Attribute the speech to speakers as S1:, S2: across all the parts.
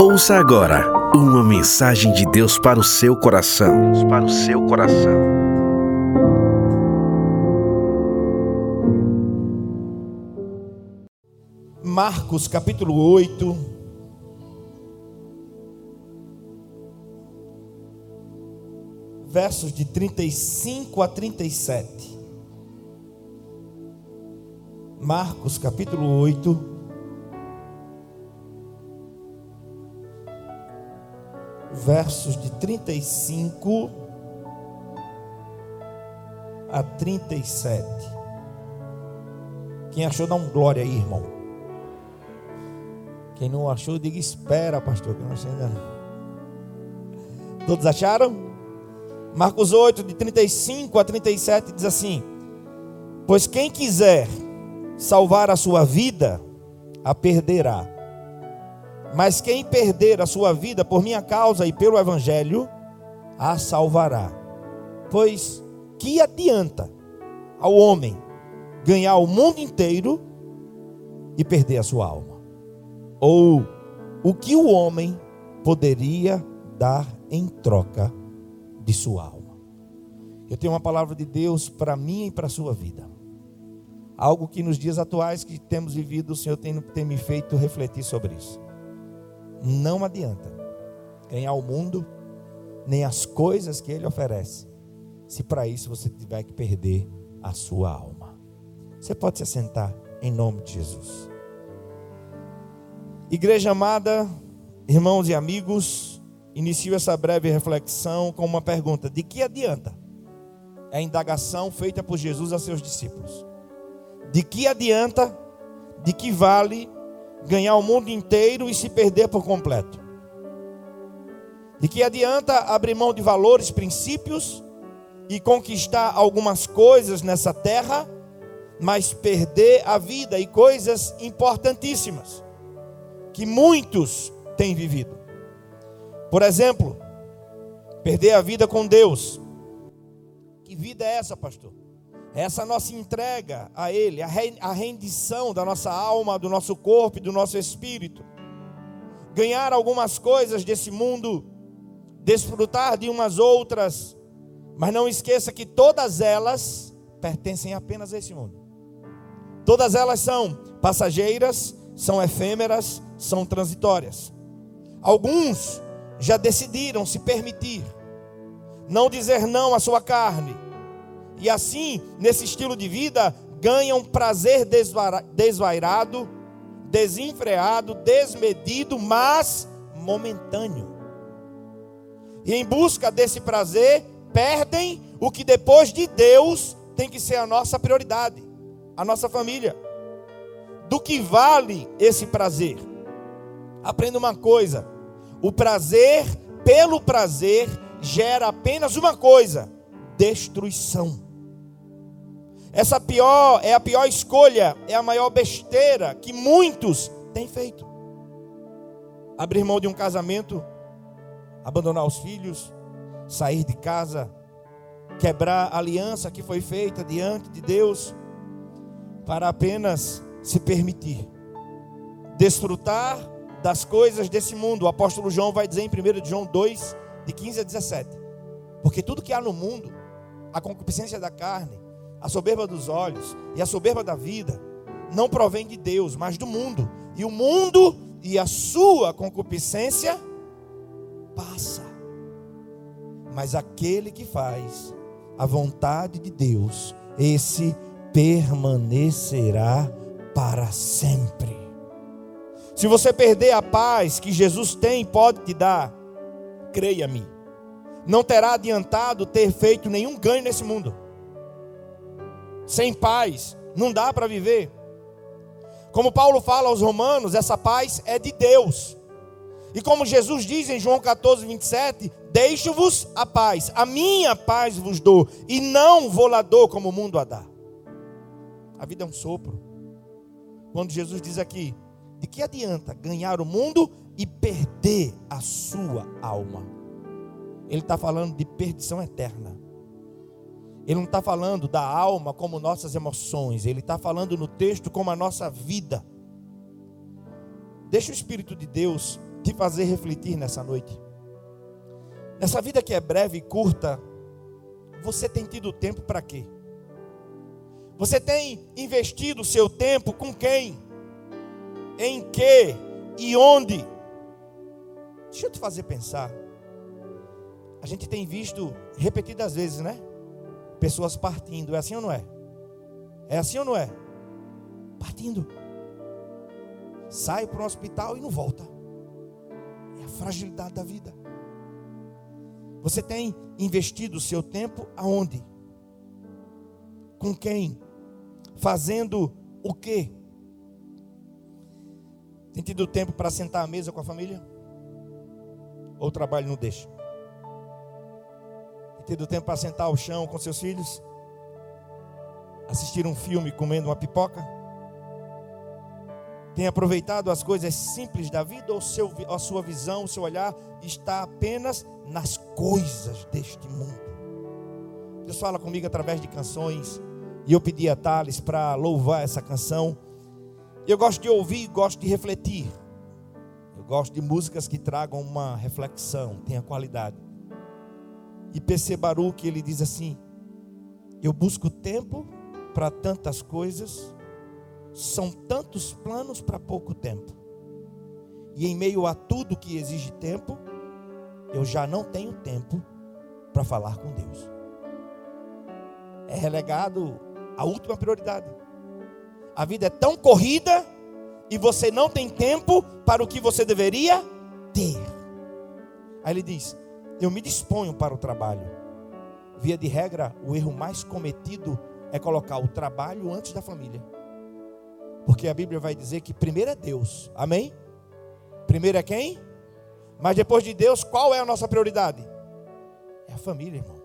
S1: Ouça agora uma mensagem de Deus para o seu coração. Deus para o seu coração.
S2: Marcos capítulo 8. Versos de 35 a 37. Marcos capítulo 8 versos de 35 a 37. Quem achou, dá um glória aí, irmão. Quem não achou, diga espera, pastor, que não achei ainda. Todos acharam? Marcos 8, de 35 a 37, diz assim: Pois quem quiser salvar a sua vida, a perderá mas quem perder a sua vida por minha causa e pelo evangelho, a salvará. Pois que adianta ao homem ganhar o mundo inteiro e perder a sua alma? Ou o que o homem poderia dar em troca de sua alma? Eu tenho uma palavra de Deus para mim e para a sua vida. Algo que nos dias atuais que temos vivido, o Senhor tem, tem me feito refletir sobre isso. Não adianta ganhar o mundo, nem as coisas que ele oferece, se para isso você tiver que perder a sua alma. Você pode se assentar em nome de Jesus. Igreja amada, irmãos e amigos, inicio essa breve reflexão com uma pergunta: de que adianta? É a indagação feita por Jesus a seus discípulos. De que adianta? De que vale ganhar o mundo inteiro e se perder por completo? De que adianta abrir mão de valores, princípios e conquistar algumas coisas nessa terra, mas perder a vida e coisas importantíssimas que muitos têm vivido? Por exemplo, perder a vida com Deus. Que vida é essa, pastor? Essa nossa entrega a Ele, a rendição da nossa alma, do nosso corpo e do nosso espírito, ganhar algumas coisas desse mundo, desfrutar de umas outras, mas não esqueça que todas elas pertencem apenas a esse mundo. Todas elas são passageiras, são efêmeras, são transitórias. Alguns já decidiram se permitir, não dizer não à sua carne e assim, nesse estilo de vida, ganham prazer desvairado, desenfreado, desmedido, mas momentâneo. E em busca desse prazer, perdem o que depois de Deus tem que ser a nossa prioridade, a nossa família. Do que vale esse prazer? Aprenda uma coisa: o prazer pelo prazer gera apenas uma coisa: destruição. Essa pior é a pior escolha, é a maior besteira que muitos têm feito. Abrir mão de um casamento, abandonar os filhos, sair de casa, quebrar a aliança que foi feita diante de Deus, para apenas se permitir desfrutar das coisas desse mundo. O apóstolo João vai dizer em 1 João 2, de 15 a 17: Porque tudo que há no mundo, a concupiscência da carne, a soberba dos olhos e a soberba da vida não provém de Deus, mas do mundo. E o mundo e a sua concupiscência passa. Mas aquele que faz a vontade de Deus, esse permanecerá para sempre. Se você perder a paz que Jesus tem, pode te dar, creia-me, não terá adiantado ter feito nenhum ganho nesse mundo sem paz, não dá para viver. Como Paulo fala aos Romanos, essa paz é de Deus. E como Jesus diz em João 14, 27, deixo-vos a paz, a minha paz vos dou, e não vou lá dou como o mundo a dá. A vida é um sopro. Quando Jesus diz aqui, de que adianta ganhar o mundo e perder a sua alma? Ele está falando de perdição eterna. Ele não está falando da alma como nossas emoções, ele está falando no texto como a nossa vida. Deixa o Espírito de Deus te fazer refletir nessa noite. Nessa vida que é breve e curta, você tem tido tempo para quê? Você tem investido seu tempo com quem? Em que e onde? Deixa eu te fazer pensar. A gente tem visto repetidas vezes, né? Pessoas partindo. É assim ou não é? É assim ou não é? Partindo. Sai para um hospital e não volta. É a fragilidade da vida. Você tem investido o seu tempo aonde? Com quem? Fazendo o quê? Tem tido tempo para sentar à mesa com a família? Ou o trabalho não deixa? Tido tempo para sentar ao chão com seus filhos? Assistir um filme comendo uma pipoca? Tem aproveitado as coisas simples da vida ou seu, a sua visão, o seu olhar está apenas nas coisas deste mundo? Deus fala comigo através de canções e eu pedi a Thales para louvar essa canção. Eu gosto de ouvir, gosto de refletir. Eu gosto de músicas que tragam uma reflexão, tenha qualidade. E PC Baruch, ele diz assim: Eu busco tempo para tantas coisas, são tantos planos para pouco tempo. E em meio a tudo que exige tempo, eu já não tenho tempo para falar com Deus. É relegado a última prioridade. A vida é tão corrida e você não tem tempo para o que você deveria ter. Aí ele diz: Eu me disponho para o trabalho. Via de regra, o erro mais cometido é colocar o trabalho antes da família. Porque a Bíblia vai dizer que primeiro é Deus. Amém? Primeiro é quem? Mas depois de Deus, qual é a nossa prioridade? É a família, irmão.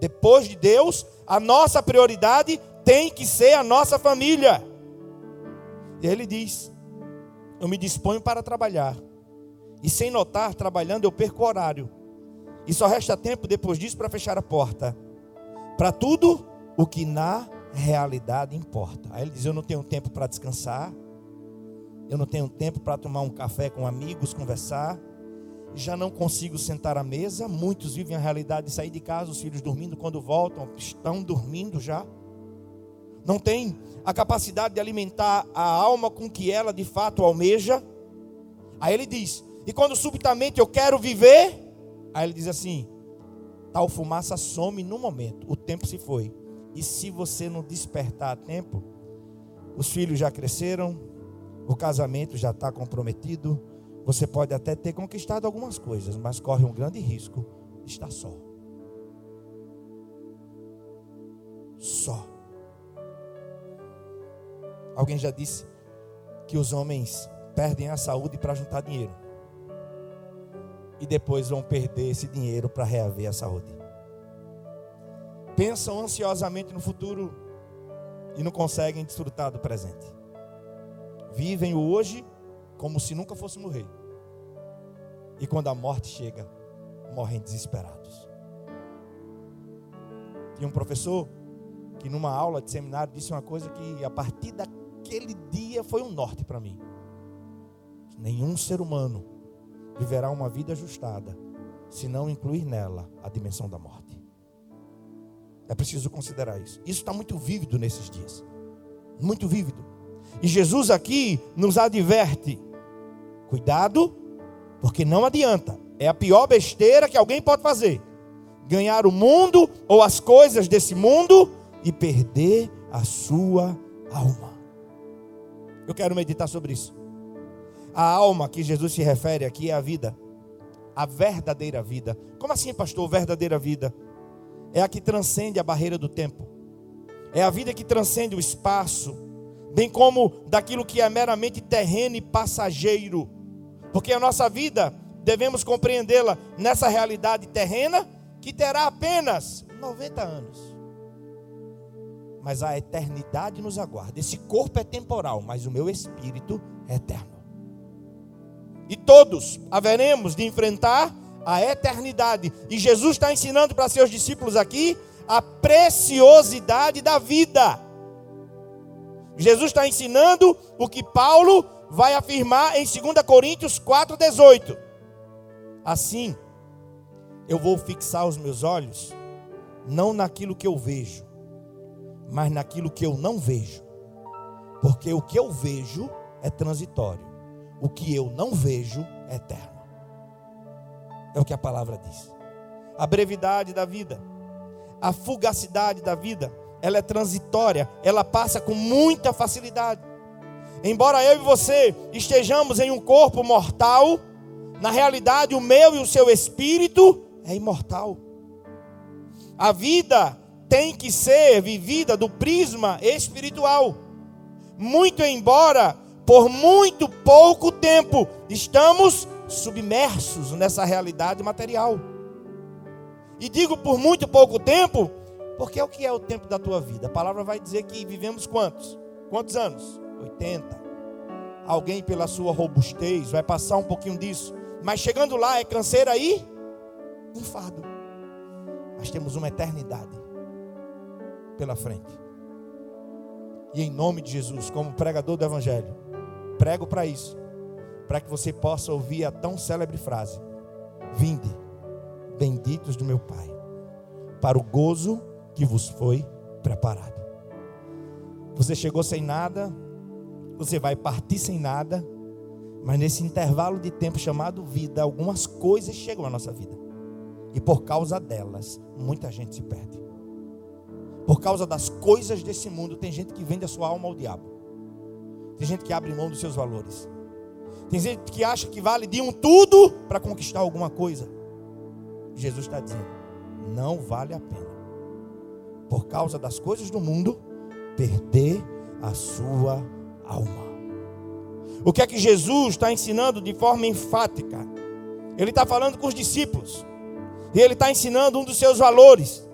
S2: Depois de Deus, a nossa prioridade tem que ser a nossa família. E ele diz: Eu me disponho para trabalhar. E sem notar, trabalhando, eu perco o horário. E só resta tempo depois disso para fechar a porta. Para tudo o que na realidade importa. Aí ele diz: Eu não tenho tempo para descansar. Eu não tenho tempo para tomar um café com amigos, conversar. Já não consigo sentar à mesa. Muitos vivem a realidade de sair de casa, os filhos dormindo, quando voltam, estão dormindo já. Não tem a capacidade de alimentar a alma com que ela de fato almeja. Aí ele diz: E quando subitamente eu quero viver, aí ele diz assim: Tal fumaça some no momento, o tempo se foi. E se você não despertar a tempo, os filhos já cresceram, o casamento já está comprometido, você pode até ter conquistado algumas coisas, mas corre um grande risco de estar só. Só. Alguém já disse que os homens perdem a saúde para juntar dinheiro. E depois vão perder esse dinheiro para reaver a saúde pensam ansiosamente no futuro e não conseguem desfrutar do presente. Vivem o hoje como se nunca fosse morrer. E quando a morte chega, morrem desesperados. Tinha um professor que numa aula de seminário disse uma coisa que a partir daquele dia foi um norte para mim. Nenhum ser humano viverá uma vida ajustada se não incluir nela a dimensão da morte. É preciso considerar isso. Isso está muito vívido nesses dias. Muito vívido. E Jesus aqui nos adverte: cuidado, porque não adianta. É a pior besteira que alguém pode fazer. Ganhar o mundo ou as coisas desse mundo e perder a sua alma. Eu quero meditar sobre isso. A alma que Jesus se refere aqui é a vida, a verdadeira vida. Como assim, pastor, verdadeira vida? é a que transcende a barreira do tempo, é a vida que transcende o espaço, bem como daquilo que é meramente terreno e passageiro, porque a nossa vida devemos compreendê-la nessa realidade terrena que terá apenas 90 anos. Mas a eternidade nos aguarda. Esse corpo é temporal, mas o meu espírito é eterno. E todos haveremos de enfrentar a eternidade. E Jesus está ensinando para seus discípulos aqui a preciosidade da vida. Jesus está ensinando o que Paulo vai afirmar em 2 Coríntios 4,18: Assim, eu vou fixar os meus olhos não naquilo que eu vejo, mas naquilo que eu não vejo. Porque o que eu vejo é transitório, o que eu não vejo é eterno. É o que a palavra diz. A brevidade da vida, a fugacidade da vida, ela é transitória, ela passa com muita facilidade. Embora eu e você estejamos em um corpo mortal, na realidade o meu e o seu espírito é imortal. A vida tem que ser vivida do prisma espiritual. Muito embora por muito pouco tempo estamos submersos nessa realidade material. E digo por muito pouco tempo, porque é o que é o tempo da tua vida. A palavra vai dizer que vivemos quantos? Quantos anos? 80. Alguém pela sua robustez vai passar um pouquinho disso, mas chegando lá é canseira aí, enfado. Mas temos uma eternidade pela frente. E em nome de Jesus, como pregador do evangelho, prego para isso, para que você possa ouvir a tão célebre frase: Vinde, benditos do meu Pai, para o gozo que vos foi preparado. Você chegou sem nada, você vai partir sem nada, mas nesse intervalo de tempo chamado vida, algumas coisas chegam à nossa vida. E por causa delas, muita gente se perde. Por causa das coisas desse mundo, tem gente que vende a sua alma ao diabo. Tem gente que abre mão dos seus valores. Tem gente que acha que vale de um tudo para conquistar alguma coisa. Jesus está dizendo: não vale a pena. Por causa das coisas do mundo, perder a sua alma. O que é que Jesus está ensinando de forma enfática? Ele está falando com os discípulos. E ele está ensinando um dos seus valores.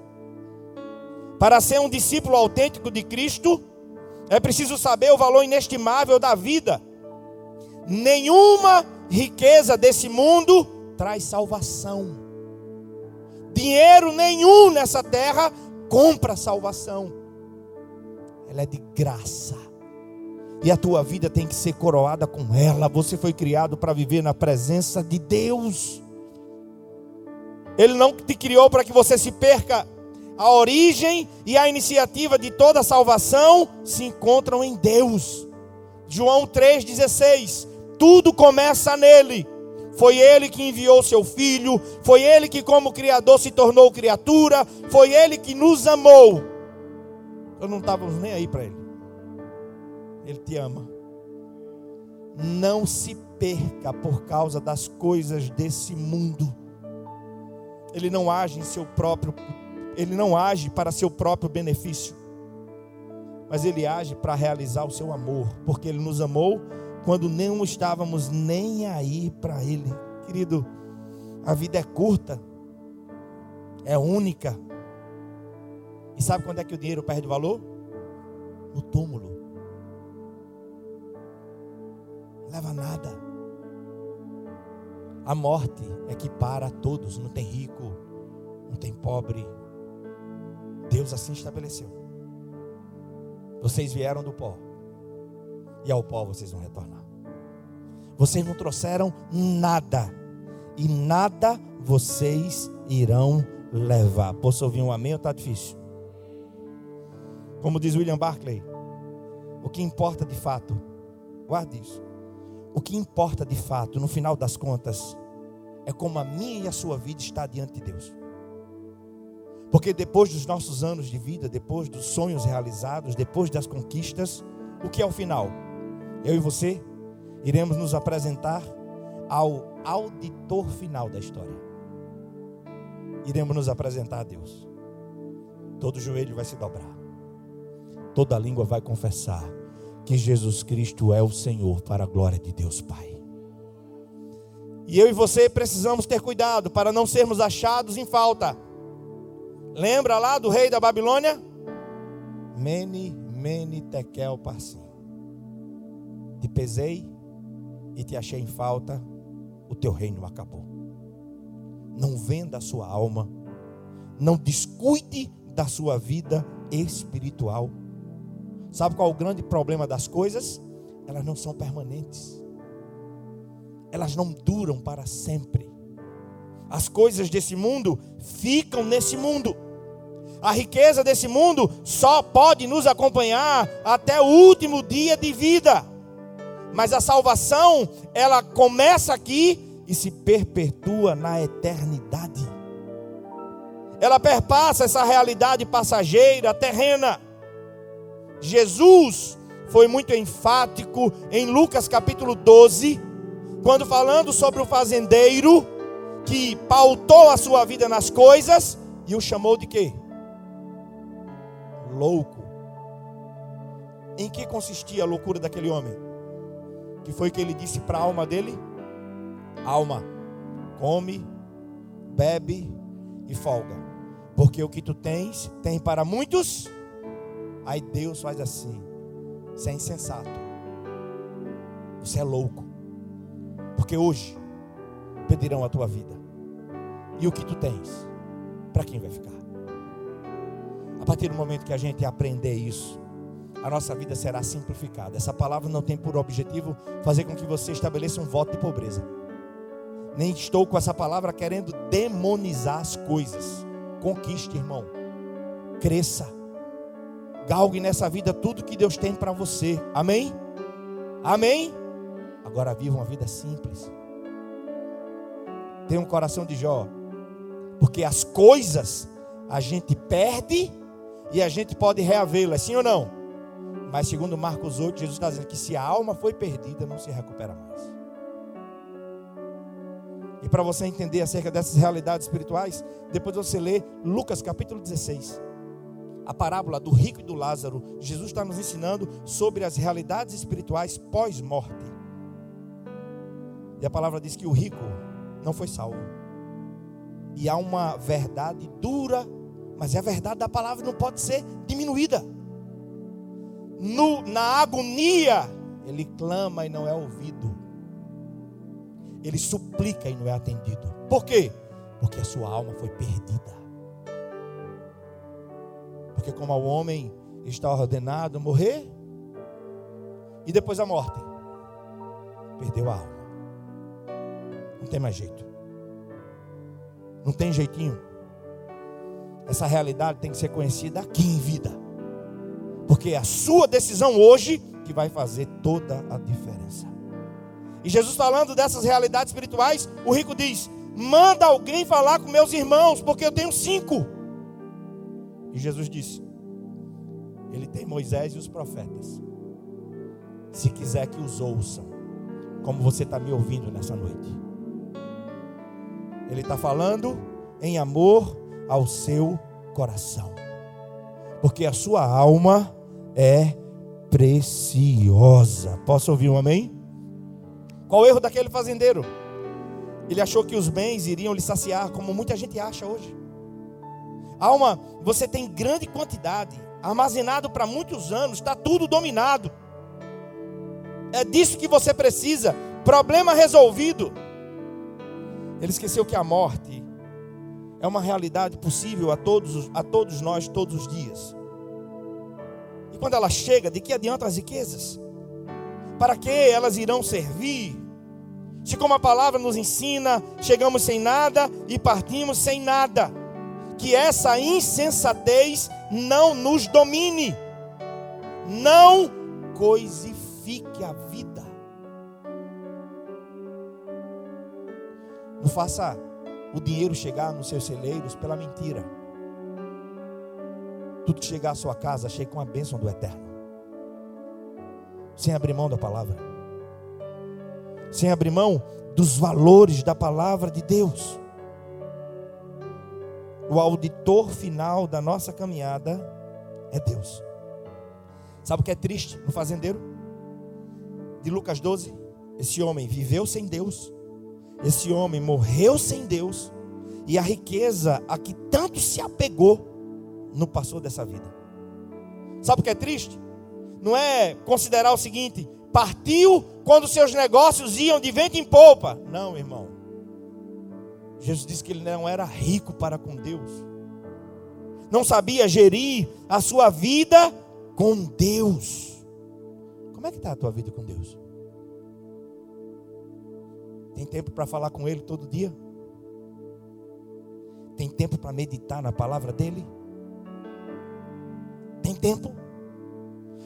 S2: Para ser um discípulo autêntico de Cristo, é preciso saber o valor inestimável da vida. Nenhuma riqueza desse mundo traz salvação. Dinheiro nenhum nessa terra compra salvação. Ela é de graça. E a tua vida tem que ser coroada com ela. Você foi criado para viver na presença de Deus. Ele não te criou para que você se perca. A origem e a iniciativa de toda salvação se encontram em Deus. João 3,16. Tudo começa nele. Foi ele que enviou seu filho, foi ele que, como Criador, se tornou criatura, foi ele que nos amou. Eu não estávamos nem aí para ele. Ele te ama. Não se perca por causa das coisas desse mundo. Ele não age em seu próprio, ele não age para seu próprio benefício. Mas ele age para realizar o seu amor, porque ele nos amou quando não estávamos nem aí para Ele. Querido, a vida é curta, é única. E sabe quando é que o dinheiro perde valor? No túmulo. Leva nada. A morte é que para todos, não tem rico, não tem pobre. Deus assim estabeleceu. Vocês vieram do pó e ao pó vocês vão retornar. Vocês não trouxeram nada, e nada vocês irão levar. Posso ouvir um amém ou está difícil? Como diz William Barclay, o que importa de fato, guarde isso. O que importa de fato, no final das contas, é como a minha e a sua vida está diante de Deus. Porque depois dos nossos anos de vida, depois dos sonhos realizados, depois das conquistas, o que é o final? eu e você iremos nos apresentar ao auditor final da história. Iremos nos apresentar a Deus. Todo joelho vai se dobrar. Toda língua vai confessar que Jesus Cristo é o Senhor para a glória de Deus Pai. E eu e você precisamos ter cuidado para não sermos achados em falta. Lembra lá do rei da Babilônia? Mene, mene, tekel, parsim te pesei e te achei em falta, o teu reino acabou. Não venda a sua alma, não descuide da sua vida espiritual. Sabe qual é o grande problema das coisas? elas não são permanentes. Elas não duram para sempre. As coisas desse mundo ficam nesse mundo. A riqueza desse mundo só pode nos acompanhar até o último dia de vida. Mas a salvação, ela começa aqui e se perpetua na eternidade. Ela perpassa essa realidade passageira, terrena. Jesus foi muito enfático em Lucas capítulo 12, quando falando sobre o fazendeiro que pautou a sua vida nas coisas e o chamou de quê? Louco. Em que consistia a loucura daquele homem? Que foi que ele disse para a alma dele? Alma, come, bebe e folga. Porque o que tu tens, tem para muitos. Aí Deus faz assim. Você é insensato. Você é louco. Porque hoje pedirão a tua vida. E o que tu tens, para quem vai ficar? A partir do momento que a gente aprender isso, a nossa vida será simplificada. Essa palavra não tem por objetivo fazer com que você estabeleça um voto de pobreza. Nem estou com essa palavra querendo demonizar as coisas. Conquiste, irmão. Cresça Galgue nessa vida tudo que Deus tem para você. Amém? Amém? Agora viva uma vida simples. Tenha um coração de Jó. Porque as coisas a gente perde e a gente pode reavê-las, sim ou não? Mas segundo Marcos 8, Jesus está dizendo que se a alma foi perdida, não se recupera mais. E para você entender acerca dessas realidades espirituais, depois você lê Lucas capítulo 16 a parábola do rico e do Lázaro, Jesus está nos ensinando sobre as realidades espirituais pós-morte. E a palavra diz que o rico não foi salvo. E há uma verdade dura, mas a verdade da palavra não pode ser diminuída. No, na agonia, ele clama e não é ouvido. Ele suplica e não é atendido. Por quê? Porque a sua alma foi perdida. Porque como ao homem está ordenado morrer, e depois a morte, perdeu a alma. Não tem mais jeito. Não tem jeitinho. Essa realidade tem que ser conhecida aqui em vida. Porque é a sua decisão hoje que vai fazer toda a diferença. E Jesus falando dessas realidades espirituais, o rico diz: manda alguém falar com meus irmãos, porque eu tenho cinco. E Jesus disse: Ele tem Moisés e os profetas. Se quiser que os ouçam, como você está me ouvindo nessa noite. Ele está falando em amor ao seu coração, porque a sua alma é preciosa. Posso ouvir um amém? Qual o erro daquele fazendeiro? Ele achou que os bens iriam lhe saciar, como muita gente acha hoje. Alma, você tem grande quantidade, armazenado para muitos anos, está tudo dominado. É disso que você precisa. Problema resolvido. Ele esqueceu que a morte é uma realidade possível a todos, a todos nós, todos os dias. E quando ela chega, de que adianta as riquezas? Para que elas irão servir? Se, como a palavra nos ensina, chegamos sem nada e partimos sem nada que essa insensatez não nos domine, não coisifique a vida. Não faça o dinheiro chegar nos seus celeiros pela mentira. Tudo que chegar à sua casa, chegue com a bênção do Eterno. Sem abrir mão da palavra. Sem abrir mão dos valores da palavra de Deus o auditor final da nossa caminhada é Deus. Sabe o que é triste no fazendeiro? De Lucas 12, esse homem viveu sem Deus, esse homem morreu sem Deus, e a riqueza a que tanto se apegou não passou dessa vida. Sabe o que é triste? Não é considerar o seguinte: partiu quando seus negócios iam de vento em polpa. Não, irmão. Jesus disse que ele não era rico para com Deus, não sabia gerir a sua vida com Deus. Como é que está a tua vida com Deus? Tem tempo para falar com Ele todo dia? Tem tempo para meditar na palavra dEle? Tem tempo?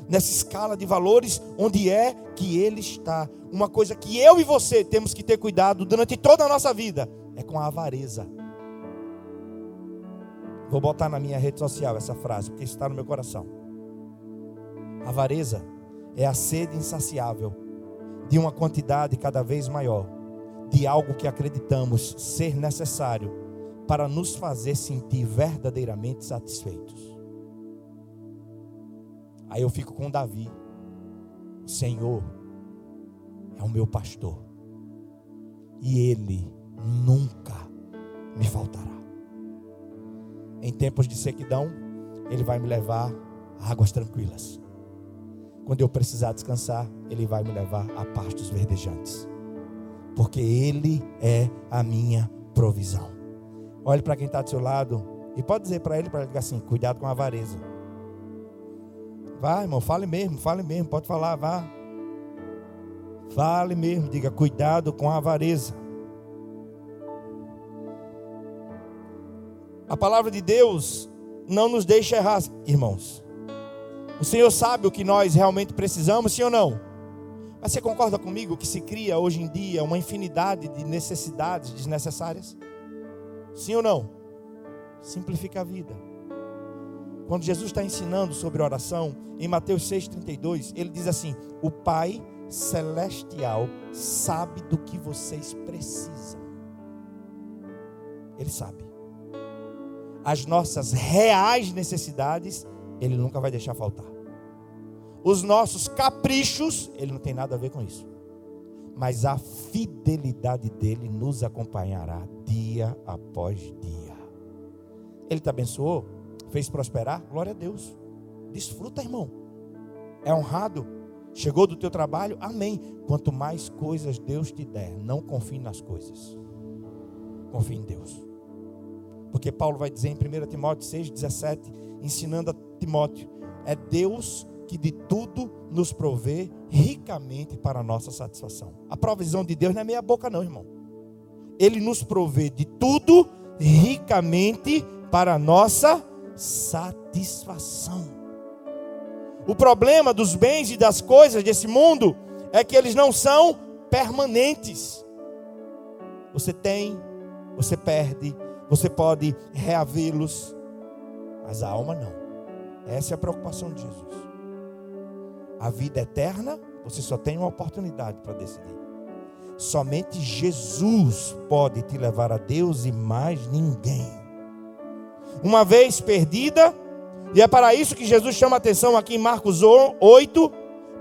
S2: Nessa escala de valores, onde é que Ele está? Uma coisa que eu e você temos que ter cuidado durante toda a nossa vida é com a avareza. Vou botar na minha rede social essa frase, porque está no meu coração. Avareza é a sede insaciável de uma quantidade cada vez maior de algo que acreditamos ser necessário para nos fazer sentir verdadeiramente satisfeitos. Aí eu fico com Davi. O Senhor é o meu pastor. E ele nunca me faltará. Em tempos de sequidão, ele vai me levar a águas tranquilas. Quando eu precisar descansar, ele vai me levar a pastos verdejantes. Porque ele é a minha provisão. Olhe para quem está do seu lado e pode dizer para ele, para ele assim: cuidado com a avareza. Vai, irmão, fale mesmo, fale mesmo, pode falar, vá. Fale mesmo, diga cuidado com a avareza. A palavra de Deus não nos deixa errar, irmãos. O Senhor sabe o que nós realmente precisamos, sim ou não? Mas você concorda comigo que se cria hoje em dia uma infinidade de necessidades desnecessárias? Sim ou não? Simplifica a vida. Quando Jesus está ensinando sobre oração, em Mateus 6,32, ele diz assim: O Pai Celestial sabe do que vocês precisam. Ele sabe. As nossas reais necessidades, Ele nunca vai deixar faltar. Os nossos caprichos, Ele não tem nada a ver com isso. Mas a fidelidade dele nos acompanhará dia após dia. Ele te abençoou? fez prosperar, glória a Deus. Desfruta, irmão. É honrado. Chegou do teu trabalho, amém. Quanto mais coisas Deus te der, não confie nas coisas. Confie em Deus. Porque Paulo vai dizer em 1 Timóteo 6,17, ensinando a Timóteo: é Deus que de tudo nos provê ricamente para a nossa satisfação. A provisão de Deus não é meia boca, não, irmão. Ele nos provê de tudo ricamente para a nossa satisfação. O problema dos bens e das coisas desse mundo é que eles não são permanentes. Você tem, você perde, você pode reavê-los, mas a alma não. Essa é a preocupação de Jesus. A vida eterna, você só tem uma oportunidade para decidir. Somente Jesus pode te levar a Deus e mais ninguém uma vez perdida, e é para isso que Jesus chama atenção aqui em Marcos 8,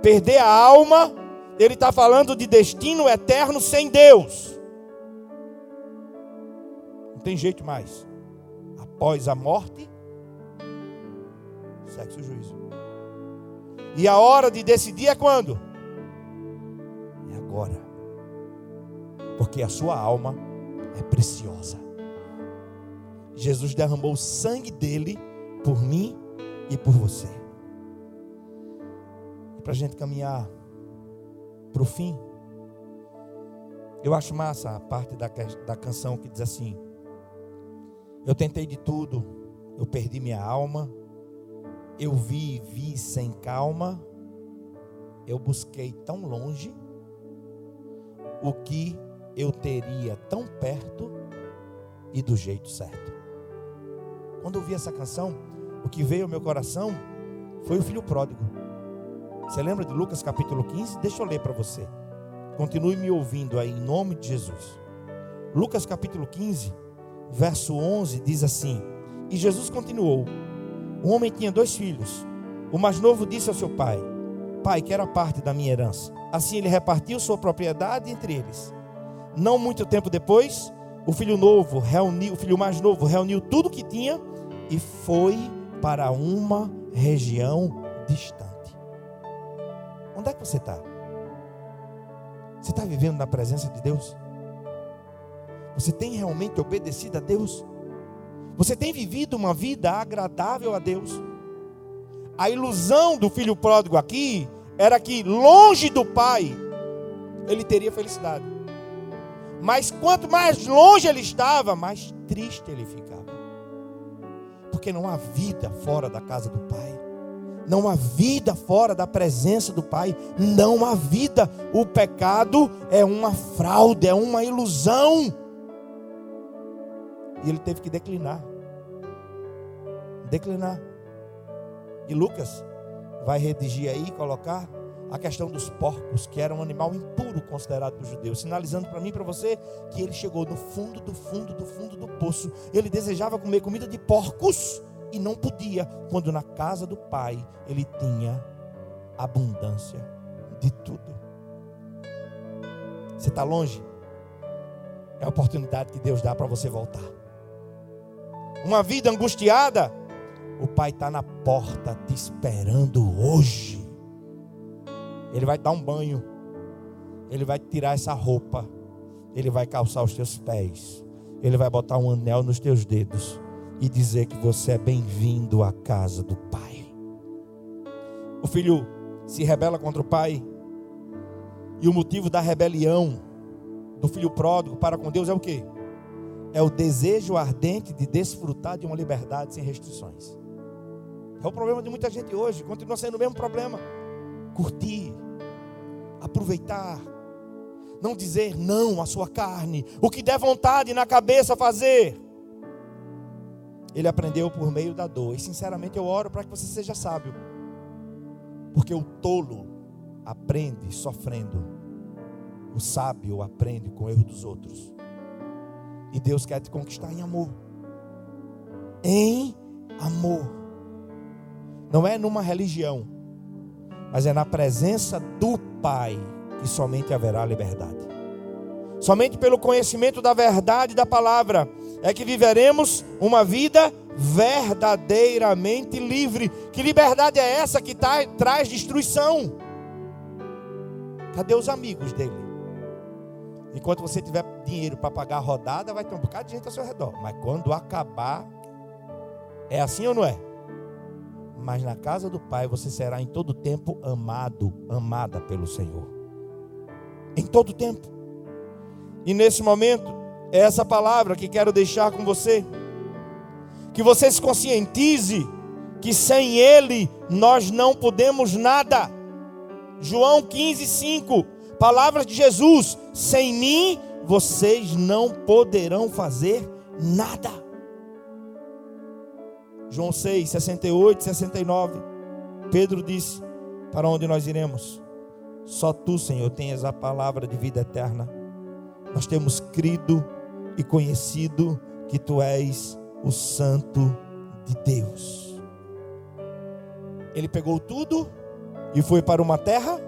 S2: perder a alma, ele está falando de destino eterno sem Deus. Não tem jeito mais. Após a morte, sexo e juízo. E a hora de decidir é quando? É agora. Porque a sua alma é preciosa. Jesus derramou o sangue dele por mim e por você. Para a gente caminhar para o fim, eu acho massa a parte da, da canção que diz assim: Eu tentei de tudo, eu perdi minha alma, eu vi e vi sem calma, eu busquei tão longe o que eu teria tão perto e do jeito certo. Quando eu ouvi essa canção, o que veio ao meu coração foi o filho pródigo. Você lembra de Lucas capítulo 15? Deixa eu ler para você. Continue me ouvindo aí, em nome de Jesus. Lucas capítulo 15, verso 11 diz assim: E Jesus continuou: Um homem tinha dois filhos. O mais novo disse ao seu pai: Pai, quero a parte da minha herança. Assim ele repartiu sua propriedade entre eles. Não muito tempo depois, o filho novo reuniu, o filho mais novo reuniu tudo que tinha e foi para uma região distante. Onde é que você está? Você está vivendo na presença de Deus? Você tem realmente obedecido a Deus? Você tem vivido uma vida agradável a Deus? A ilusão do filho pródigo aqui era que longe do pai, ele teria felicidade. Mas quanto mais longe ele estava, mais triste ele ficava. Porque não há vida fora da casa do pai. Não há vida fora da presença do Pai. Não há vida. O pecado é uma fraude, é uma ilusão. E ele teve que declinar. Declinar. E Lucas vai redigir aí, colocar a questão dos porcos, que era um animal impuro considerado por judeus, sinalizando para mim e para você que ele chegou no fundo do fundo do fundo do poço. Ele desejava comer comida de porcos e não podia, quando na casa do pai ele tinha abundância de tudo. Você está longe? É a oportunidade que Deus dá para você voltar. Uma vida angustiada, o pai está na porta te esperando hoje. Ele vai dar um banho, ele vai tirar essa roupa, ele vai calçar os teus pés, ele vai botar um anel nos teus dedos e dizer que você é bem-vindo à casa do Pai. O filho se rebela contra o pai, e o motivo da rebelião do filho pródigo para com Deus é o que? É o desejo ardente de desfrutar de uma liberdade sem restrições. É o problema de muita gente hoje, continua sendo o mesmo problema. Curtir, aproveitar, não dizer não à sua carne, o que der vontade na cabeça fazer ele aprendeu por meio da dor. E sinceramente eu oro para que você seja sábio. Porque o tolo aprende sofrendo. O sábio aprende com o erro dos outros. E Deus quer te conquistar em amor. Em amor. Não é numa religião, mas é na presença do Pai que somente haverá liberdade. Somente pelo conhecimento da verdade da palavra é que viveremos uma vida verdadeiramente livre. Que liberdade é essa que tá, traz destruição? Cadê os amigos dele? Enquanto você tiver dinheiro para pagar a rodada, vai ter um bocado de gente ao seu redor. Mas quando acabar, é assim ou não é? Mas na casa do Pai você será em todo tempo amado, amada pelo Senhor. Em todo tempo. E nesse momento, é essa palavra que quero deixar com você. Que você se conscientize que sem Ele nós não podemos nada. João 15, 5. Palavras de Jesus: sem mim vocês não poderão fazer nada. João 6, 68, 69. Pedro disse: Para onde nós iremos? Só tu, Senhor, tens a palavra de vida eterna nós temos crido e conhecido que tu és o Santo de Deus. Ele pegou tudo e foi para uma terra,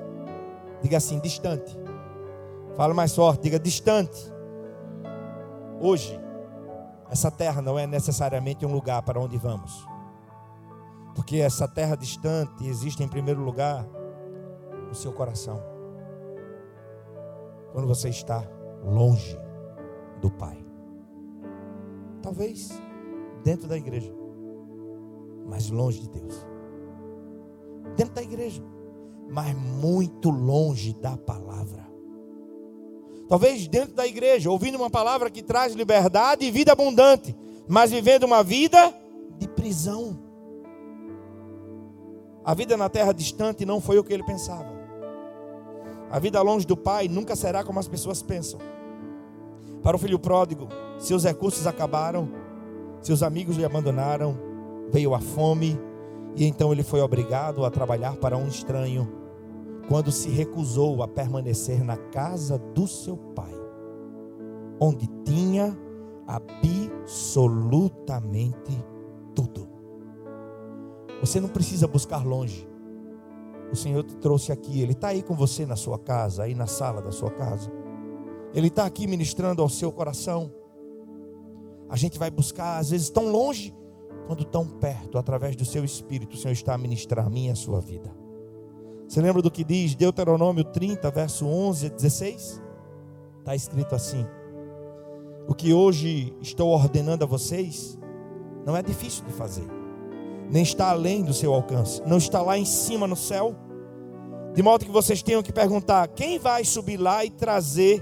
S2: diga assim, distante. Fala mais forte, diga distante. Hoje, essa terra não é necessariamente um lugar para onde vamos. Porque essa terra distante existe em primeiro lugar no seu coração. Quando você está longe do Pai. Talvez dentro da igreja, mas longe de Deus. Dentro da igreja, mas muito longe da palavra. Talvez dentro da igreja, ouvindo uma palavra que traz liberdade e vida abundante, mas vivendo uma vida de prisão. A vida na terra distante não foi o que ele pensava. A vida longe do Pai nunca será como as pessoas pensam. Para o filho pródigo, seus recursos acabaram, seus amigos lhe abandonaram, veio a fome, e então ele foi obrigado a trabalhar para um estranho, quando se recusou a permanecer na casa do seu pai, onde tinha absolutamente tudo. Você não precisa buscar longe. O Senhor te trouxe aqui, Ele está aí com você na sua casa, aí na sala da sua casa. Ele está aqui ministrando ao seu coração. A gente vai buscar, às vezes, tão longe, quando tão perto, através do seu espírito, o Senhor está a ministrar a minha e a sua vida. Você lembra do que diz Deuteronômio 30, verso 11 a 16? Está escrito assim: O que hoje estou ordenando a vocês não é difícil de fazer, nem está além do seu alcance, não está lá em cima no céu De modo que vocês tenham que perguntar: quem vai subir lá e trazer,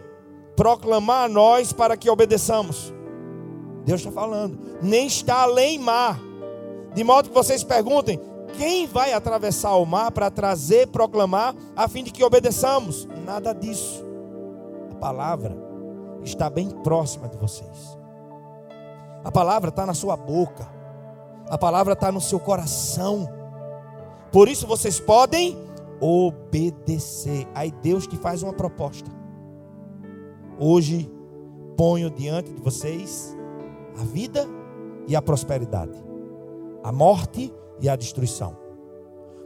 S2: proclamar a nós para que obedeçamos? Deus está falando, nem está além mar. De modo que vocês perguntem: quem vai atravessar o mar para trazer, proclamar, a fim de que obedeçamos? Nada disso. A palavra está bem próxima de vocês. A palavra está na sua boca. A palavra está no seu coração. Por isso vocês podem obedecer. Aí Deus te faz uma proposta. Hoje ponho diante de vocês a vida e a prosperidade, a morte e a destruição.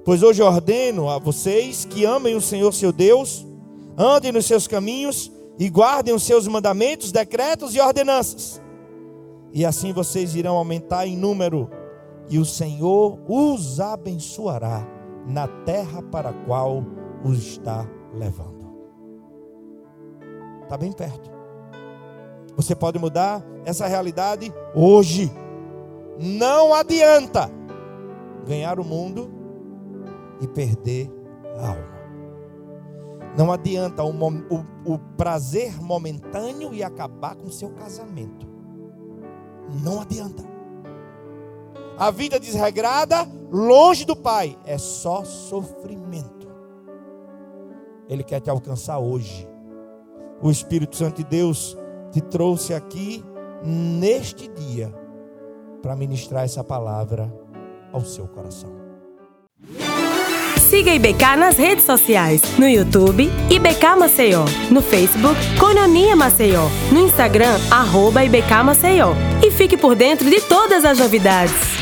S2: Pois hoje ordeno a vocês que amem o Senhor seu Deus, andem nos seus caminhos e guardem os seus mandamentos, decretos e ordenanças. E assim vocês irão aumentar em número, e o Senhor os abençoará na terra para a qual os está levando. Está bem perto. Você pode mudar essa realidade hoje. Não adianta ganhar o mundo e perder a alma. Não adianta o, o, o prazer momentâneo e acabar com seu casamento. Não adianta. A vida desregrada, longe do Pai, é só sofrimento. Ele quer te alcançar hoje. O Espírito Santo de Deus te trouxe aqui neste dia para ministrar essa palavra ao seu coração.
S3: Siga IBK nas redes sociais, no YouTube, IBK Maceió, no Facebook, Cononia Maceió, no Instagram, arroba IBK Maceió. E fique por dentro de todas as novidades.